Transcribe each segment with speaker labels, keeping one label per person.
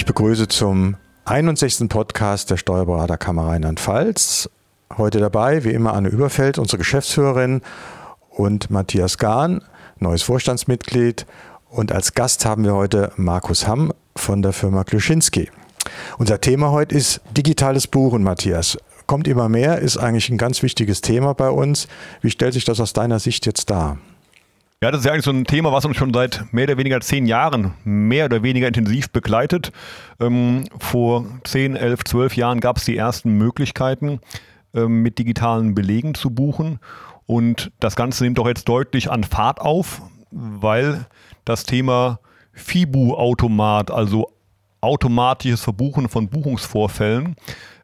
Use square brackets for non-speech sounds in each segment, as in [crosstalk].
Speaker 1: Ich begrüße zum 61. Podcast der Steuerberaterkammer Rheinland-Pfalz. Heute dabei, wie immer, Anne Überfeld, unsere Geschäftsführerin, und Matthias Gahn, neues Vorstandsmitglied. Und als Gast haben wir heute Markus Hamm von der Firma Kluschinski. Unser Thema heute ist digitales Buchen, Matthias. Kommt immer mehr, ist eigentlich ein ganz wichtiges Thema bei uns. Wie stellt sich das aus deiner Sicht jetzt dar?
Speaker 2: Ja, das ist ja eigentlich so ein Thema, was uns schon seit mehr oder weniger zehn Jahren mehr oder weniger intensiv begleitet. Ähm, vor zehn, elf, zwölf Jahren gab es die ersten Möglichkeiten, ähm, mit digitalen Belegen zu buchen. Und das Ganze nimmt doch jetzt deutlich an Fahrt auf, weil das Thema FIBU-Automat, also automatisches Verbuchen von Buchungsvorfällen,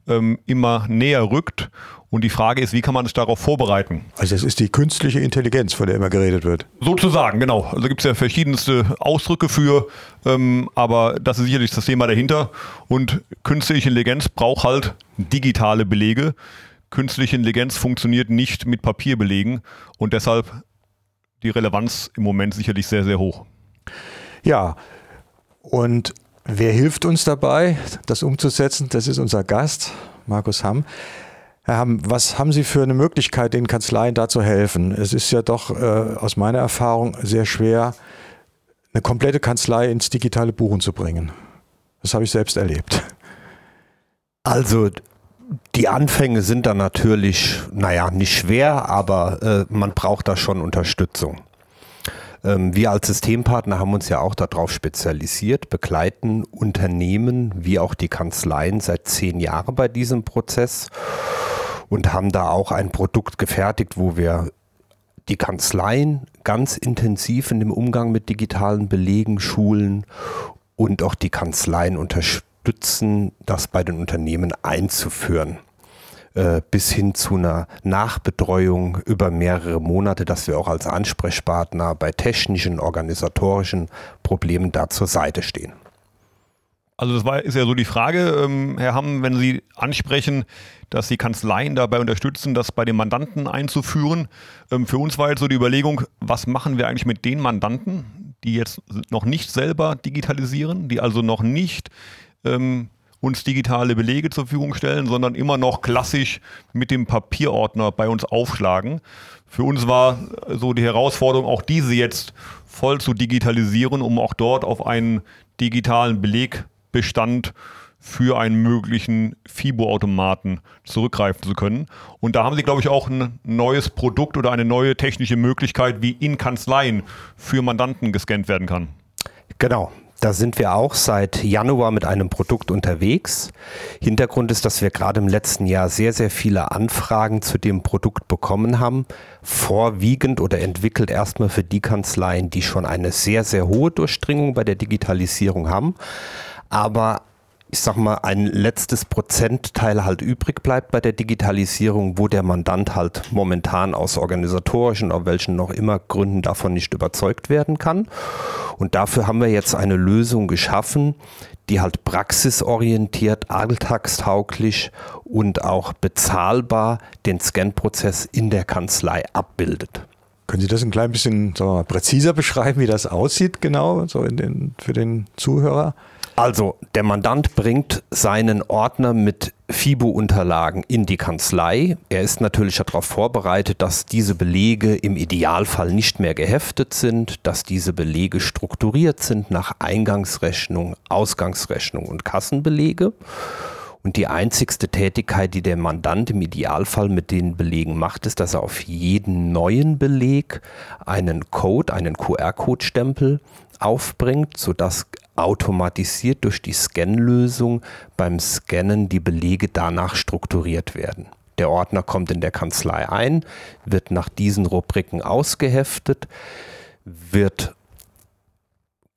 Speaker 2: ähm, immer näher rückt. Und die Frage ist, wie kann man sich darauf vorbereiten?
Speaker 1: Also es ist die künstliche Intelligenz, von der immer geredet wird.
Speaker 2: Sozusagen, genau. Also gibt es ja verschiedenste Ausdrücke für, ähm, aber das ist sicherlich das Thema dahinter. Und künstliche Intelligenz braucht halt digitale Belege. Künstliche Intelligenz funktioniert nicht mit Papierbelegen und deshalb die Relevanz im Moment sicherlich sehr, sehr hoch.
Speaker 1: Ja, und wer hilft uns dabei, das umzusetzen? Das ist unser Gast, Markus Hamm. Herr Hamm, was haben Sie für eine Möglichkeit, den Kanzleien da zu helfen? Es ist ja doch äh, aus meiner Erfahrung sehr schwer, eine komplette Kanzlei ins digitale Buchen zu bringen. Das habe ich selbst erlebt.
Speaker 3: Also die Anfänge sind da natürlich, naja, nicht schwer, aber äh, man braucht da schon Unterstützung. Ähm, wir als Systempartner haben uns ja auch darauf spezialisiert, begleiten Unternehmen wie auch die Kanzleien seit zehn Jahren bei diesem Prozess und haben da auch ein Produkt gefertigt, wo wir die Kanzleien ganz intensiv in dem Umgang mit digitalen Belegen schulen und auch die Kanzleien unterstützen, das bei den Unternehmen einzuführen äh, bis hin zu einer Nachbetreuung über mehrere Monate, dass wir auch als Ansprechpartner bei technischen, organisatorischen Problemen da zur Seite stehen.
Speaker 2: Also das war, ist ja so die Frage, ähm, Herr Hamm, wenn Sie ansprechen, dass die Kanzleien dabei unterstützen, das bei den Mandanten einzuführen. Ähm, für uns war jetzt so die Überlegung, was machen wir eigentlich mit den Mandanten, die jetzt noch nicht selber digitalisieren, die also noch nicht ähm, uns digitale Belege zur Verfügung stellen, sondern immer noch klassisch mit dem Papierordner bei uns aufschlagen. Für uns war so die Herausforderung, auch diese jetzt voll zu digitalisieren, um auch dort auf einen digitalen Beleg Bestand für einen möglichen FIBO-Automaten zurückgreifen zu können. Und da haben sie, glaube ich, auch ein neues Produkt oder eine neue technische Möglichkeit, wie in Kanzleien für Mandanten gescannt werden kann.
Speaker 3: Genau. Da sind wir auch seit Januar mit einem Produkt unterwegs. Hintergrund ist, dass wir gerade im letzten Jahr sehr, sehr viele Anfragen zu dem Produkt bekommen haben. Vorwiegend oder entwickelt erstmal für die Kanzleien, die schon eine sehr, sehr hohe Durchdringung bei der Digitalisierung haben aber ich sag mal, ein letztes Prozentteil halt übrig bleibt bei der Digitalisierung, wo der Mandant halt momentan aus organisatorischen, auf welchen noch immer Gründen davon nicht überzeugt werden kann. Und dafür haben wir jetzt eine Lösung geschaffen, die halt praxisorientiert, alltagstauglich und auch bezahlbar den Scan-Prozess in der Kanzlei abbildet.
Speaker 1: Können Sie das ein klein bisschen mal, präziser beschreiben, wie das aussieht, genau, so den, für den Zuhörer?
Speaker 3: Also, der Mandant bringt seinen Ordner mit FIBO-Unterlagen in die Kanzlei. Er ist natürlich darauf vorbereitet, dass diese Belege im Idealfall nicht mehr geheftet sind, dass diese Belege strukturiert sind nach Eingangsrechnung, Ausgangsrechnung und Kassenbelege. Und die einzigste Tätigkeit, die der Mandant im Idealfall mit den Belegen macht, ist, dass er auf jeden neuen Beleg einen Code, einen QR-Code-Stempel aufbringt, sodass automatisiert durch die Scanlösung beim Scannen die Belege danach strukturiert werden. Der Ordner kommt in der Kanzlei ein, wird nach diesen Rubriken ausgeheftet, wird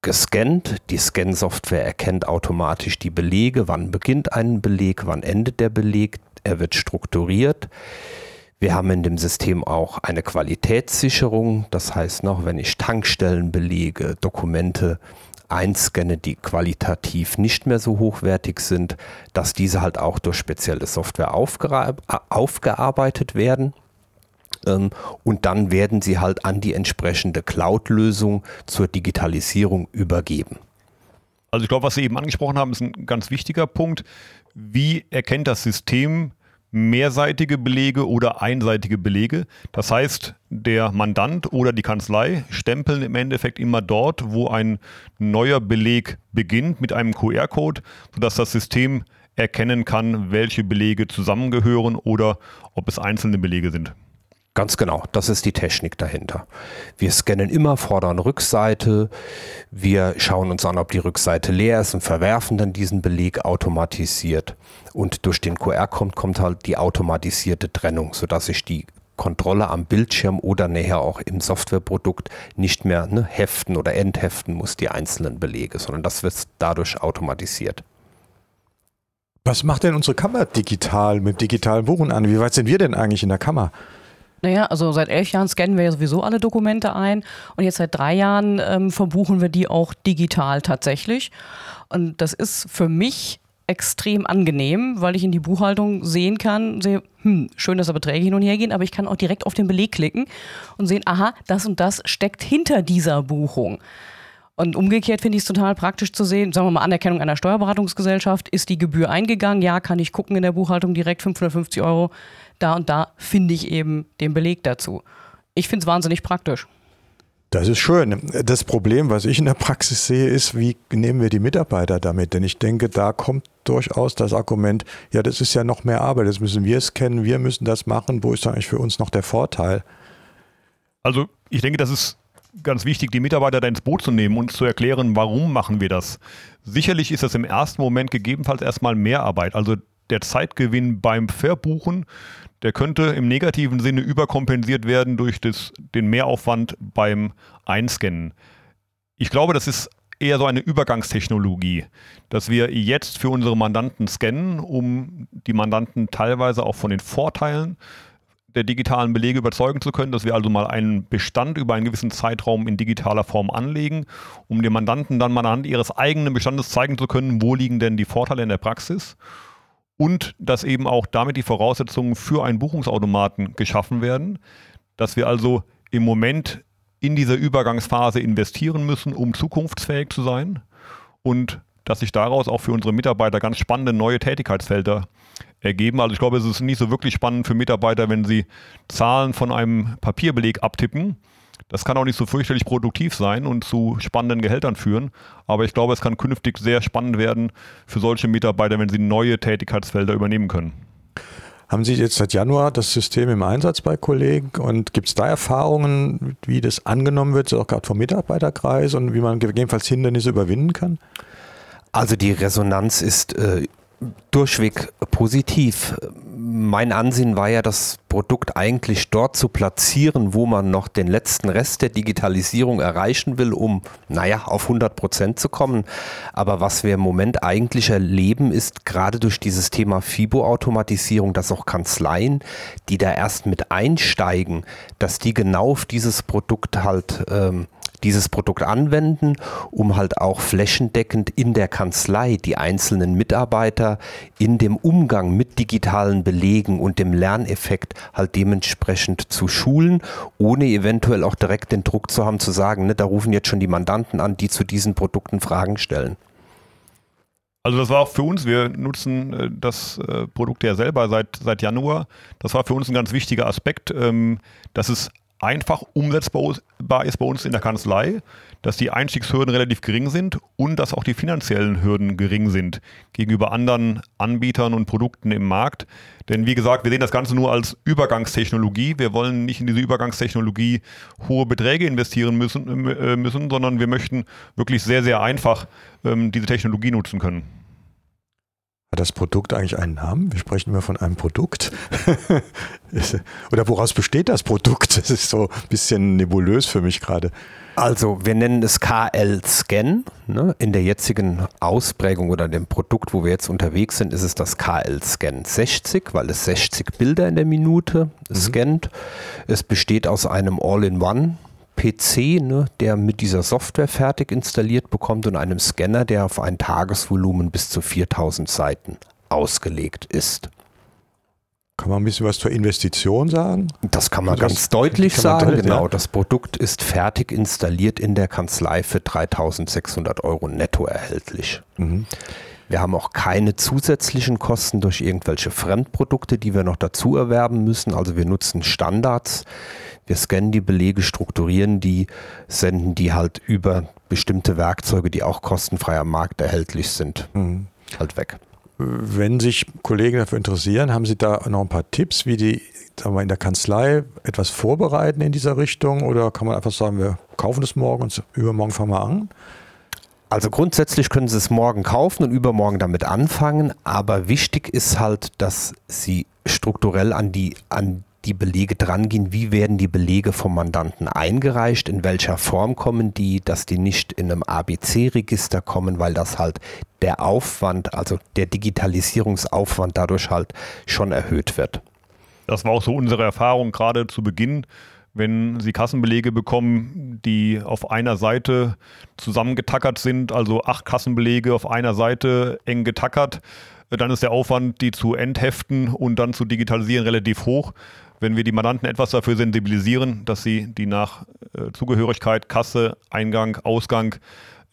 Speaker 3: gescannt. Die Scan-Software erkennt automatisch die Belege, wann beginnt ein Beleg, wann endet der Beleg. Er wird strukturiert. Wir haben in dem System auch eine Qualitätssicherung. Das heißt noch, wenn ich Tankstellenbelege, Dokumente einscanne, die qualitativ nicht mehr so hochwertig sind, dass diese halt auch durch spezielle Software aufgearbeitet werden. Ähm, und dann werden sie halt an die entsprechende Cloud-Lösung zur Digitalisierung übergeben.
Speaker 2: Also ich glaube, was Sie eben angesprochen haben, ist ein ganz wichtiger Punkt. Wie erkennt das System mehrseitige Belege oder einseitige Belege. Das heißt, der Mandant oder die Kanzlei stempeln im Endeffekt immer dort, wo ein neuer Beleg beginnt mit einem QR-Code, sodass das System erkennen kann, welche Belege zusammengehören oder ob es einzelne Belege sind.
Speaker 3: Ganz genau, das ist die Technik dahinter. Wir scannen immer Vorder- und Rückseite. Wir schauen uns an, ob die Rückseite leer ist und verwerfen dann diesen Beleg automatisiert. Und durch den QR-Code kommt halt die automatisierte Trennung, sodass ich die Kontrolle am Bildschirm oder näher auch im Softwareprodukt nicht mehr ne, heften oder entheften muss, die einzelnen Belege, sondern das wird dadurch automatisiert.
Speaker 1: Was macht denn unsere Kammer digital mit digitalen Buchen an? Wie weit sind wir denn eigentlich in der Kammer?
Speaker 4: Naja, also seit elf Jahren scannen wir ja sowieso alle Dokumente ein und jetzt seit drei Jahren ähm, verbuchen wir die auch digital tatsächlich. Und das ist für mich extrem angenehm, weil ich in die Buchhaltung sehen kann, sehe, hm, schön, dass da Beträge hin und her gehen, aber ich kann auch direkt auf den Beleg klicken und sehen, aha, das und das steckt hinter dieser Buchung. Und umgekehrt finde ich es total praktisch zu sehen, sagen wir mal, Anerkennung einer Steuerberatungsgesellschaft, ist die Gebühr eingegangen? Ja, kann ich gucken in der Buchhaltung direkt 550 Euro. Da und da finde ich eben den Beleg dazu. Ich finde es wahnsinnig praktisch.
Speaker 1: Das ist schön. Das Problem, was ich in der Praxis sehe, ist, wie nehmen wir die Mitarbeiter damit? Denn ich denke, da kommt durchaus das Argument, ja, das ist ja noch mehr Arbeit, das müssen wir es kennen, wir müssen das machen. Wo ist eigentlich für uns noch der Vorteil?
Speaker 2: Also ich denke, das ist ganz wichtig, die Mitarbeiter da ins Boot zu nehmen und zu erklären, warum machen wir das. Sicherlich ist das im ersten Moment gegebenenfalls erstmal mehr Arbeit. Also der Zeitgewinn beim Verbuchen, der könnte im negativen Sinne überkompensiert werden durch das, den Mehraufwand beim Einscannen. Ich glaube, das ist eher so eine Übergangstechnologie, dass wir jetzt für unsere Mandanten scannen, um die Mandanten teilweise auch von den Vorteilen der digitalen Belege überzeugen zu können, dass wir also mal einen Bestand über einen gewissen Zeitraum in digitaler Form anlegen, um den Mandanten dann mal anhand ihres eigenen Bestandes zeigen zu können, wo liegen denn die Vorteile in der Praxis und dass eben auch damit die Voraussetzungen für einen Buchungsautomaten geschaffen werden, dass wir also im Moment in dieser Übergangsphase investieren müssen, um zukunftsfähig zu sein und dass sich daraus auch für unsere Mitarbeiter ganz spannende neue Tätigkeitsfelder ergeben. Also ich glaube, es ist nicht so wirklich spannend für Mitarbeiter, wenn sie Zahlen von einem Papierbeleg abtippen. Das kann auch nicht so fürchterlich produktiv sein und zu spannenden Gehältern führen. Aber ich glaube, es kann künftig sehr spannend werden für solche Mitarbeiter, wenn sie neue Tätigkeitsfelder übernehmen können.
Speaker 1: Haben Sie jetzt seit Januar das System im Einsatz bei Kollegen und gibt es da Erfahrungen, wie das angenommen wird, auch gerade vom Mitarbeiterkreis und wie man gegebenenfalls Hindernisse überwinden kann?
Speaker 3: Also die Resonanz ist äh, durchweg positiv. Mein Ansehen war ja, das Produkt eigentlich dort zu platzieren, wo man noch den letzten Rest der Digitalisierung erreichen will, um, naja, auf 100 Prozent zu kommen. Aber was wir im Moment eigentlich erleben, ist gerade durch dieses Thema FIBO-Automatisierung, dass auch Kanzleien, die da erst mit einsteigen, dass die genau auf dieses Produkt halt ähm, dieses Produkt anwenden, um halt auch flächendeckend in der Kanzlei die einzelnen Mitarbeiter in dem Umgang mit digitalen Belegen und dem Lerneffekt halt dementsprechend zu schulen, ohne eventuell auch direkt den Druck zu haben zu sagen, ne, da rufen jetzt schon die Mandanten an, die zu diesen Produkten Fragen stellen.
Speaker 2: Also das war auch für uns, wir nutzen äh, das äh, Produkt ja selber seit, seit Januar. Das war für uns ein ganz wichtiger Aspekt, ähm, dass es einfach umsetzbar ist bei uns in der Kanzlei, dass die Einstiegshürden relativ gering sind und dass auch die finanziellen Hürden gering sind gegenüber anderen Anbietern und Produkten im Markt. Denn wie gesagt, wir sehen das Ganze nur als Übergangstechnologie. Wir wollen nicht in diese Übergangstechnologie hohe Beträge investieren müssen, äh, müssen sondern wir möchten wirklich sehr, sehr einfach ähm, diese Technologie nutzen können.
Speaker 1: Hat das Produkt eigentlich einen Namen? Wir sprechen immer von einem Produkt. [laughs] Oder woraus besteht das Produkt? Das ist so ein bisschen nebulös für mich gerade.
Speaker 3: Also wir nennen es KL-Scan. Ne? In der jetzigen Ausprägung oder dem Produkt, wo wir jetzt unterwegs sind, ist es das KL-Scan 60, weil es 60 Bilder in der Minute mhm. scannt. Es besteht aus einem All-in-One PC, ne, der mit dieser Software fertig installiert bekommt und einem Scanner, der auf ein Tagesvolumen bis zu 4000 Seiten ausgelegt ist.
Speaker 1: Kann man ein bisschen was zur Investition sagen?
Speaker 3: Das kann man
Speaker 1: Also
Speaker 3: ganz deutlich
Speaker 1: man
Speaker 3: sagen.
Speaker 1: deutlich,
Speaker 3: genau,
Speaker 1: ja.
Speaker 3: das Produkt ist fertig installiert in der Kanzlei für 3600 Euro netto erhältlich.
Speaker 1: Mhm.
Speaker 3: Wir haben auch keine zusätzlichen Kosten durch irgendwelche Fremdprodukte, die wir noch dazu erwerben müssen. Also wir nutzen Standards. Wir scannen die Belege, strukturieren die, senden die halt über bestimmte Werkzeuge, die auch kostenfrei am Markt erhältlich sind,
Speaker 1: Mhm.
Speaker 3: halt weg.
Speaker 1: Wenn sich Kollegen dafür interessieren, haben Sie da noch ein paar Tipps, wie die sagen wir, in der Kanzlei etwas vorbereiten in dieser Richtung? Oder kann man einfach sagen, wir kaufen das morgen und übermorgen fangen wir an?
Speaker 3: Also grundsätzlich können Sie es morgen kaufen und übermorgen damit anfangen, aber wichtig ist halt, dass Sie strukturell an die, an die Belege drangehen. Wie werden die Belege vom Mandanten eingereicht? In welcher Form kommen die? Dass die nicht in einem ABC-Register kommen, weil das halt der Aufwand, also der Digitalisierungsaufwand dadurch halt schon erhöht wird.
Speaker 2: Das war auch so unsere Erfahrung gerade zu Beginn. Wenn Sie Kassenbelege bekommen, die auf einer Seite zusammengetackert sind, also acht Kassenbelege auf einer Seite eng getackert, dann ist der Aufwand, die zu entheften und dann zu digitalisieren, relativ hoch. Wenn wir die Mandanten etwas dafür sensibilisieren, dass sie die nach äh, Zugehörigkeit, Kasse, Eingang, Ausgang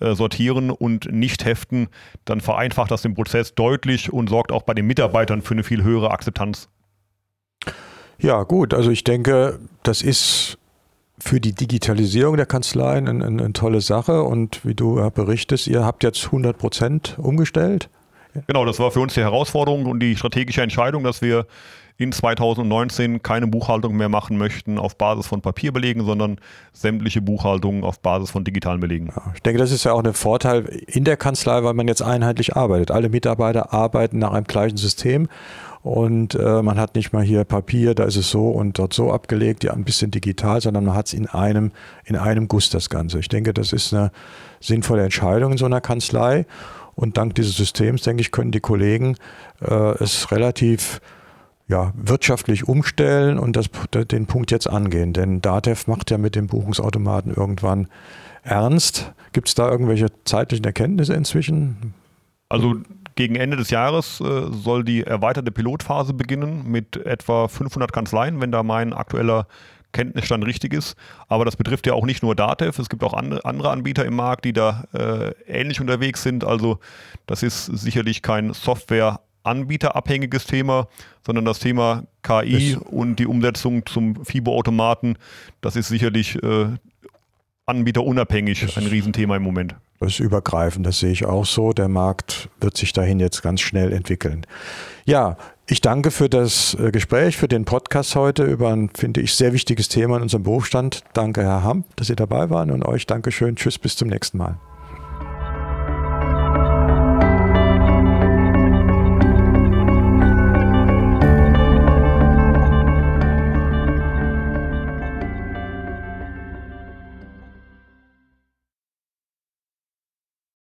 Speaker 2: äh, sortieren und nicht heften, dann vereinfacht das den Prozess deutlich und sorgt auch bei den Mitarbeitern für eine viel höhere Akzeptanz.
Speaker 1: Ja, gut. Also ich denke, das ist für die Digitalisierung der Kanzleien eine, eine, eine tolle Sache. Und wie du ja berichtest, ihr habt jetzt 100 Prozent umgestellt.
Speaker 2: Genau, das war für uns die Herausforderung und die strategische Entscheidung, dass wir in 2019 keine Buchhaltung mehr machen möchten auf Basis von Papierbelegen, sondern sämtliche Buchhaltungen auf Basis von digitalen Belegen.
Speaker 1: Ja, ich denke, das ist ja auch ein Vorteil in der Kanzlei, weil man jetzt einheitlich arbeitet. Alle Mitarbeiter arbeiten nach einem gleichen System und äh, man hat nicht mal hier Papier, da ist es so und dort so abgelegt, ja ein bisschen digital, sondern man hat es in einem, in einem Guss das Ganze. Ich denke, das ist eine sinnvolle Entscheidung in so einer Kanzlei und dank dieses Systems, denke ich, können die Kollegen äh, es relativ ja, wirtschaftlich umstellen und das, den Punkt jetzt angehen. Denn DATEV macht ja mit dem Buchungsautomaten irgendwann ernst. Gibt es da irgendwelche zeitlichen Erkenntnisse inzwischen?
Speaker 2: Also gegen Ende des Jahres äh, soll die erweiterte Pilotphase beginnen mit etwa 500 Kanzleien, wenn da mein aktueller Kenntnisstand richtig ist. Aber das betrifft ja auch nicht nur Datev, es gibt auch andere, Anbieter im Markt, die da äh, ähnlich unterwegs sind. Also das ist sicherlich kein Software anbieterabhängiges Thema, sondern das Thema KI
Speaker 1: Es-
Speaker 2: und die Umsetzung zum FIBO-Automaten, das ist sicherlich äh, anbieterunabhängig
Speaker 1: Das
Speaker 2: ein Riesenthema im Moment.
Speaker 1: Das ist übergreifend, das sehe ich auch so. Der Markt wird sich dahin jetzt ganz schnell entwickeln. Ja, ich danke für das äh, Gespräch, für den Podcast heute über ein, finde ich, sehr wichtiges Thema in unserem Berufsstand. Danke, Herr Hamp, dass Sie dabei waren und euch Dankeschön. Tschüss, bis zum nächsten Mal.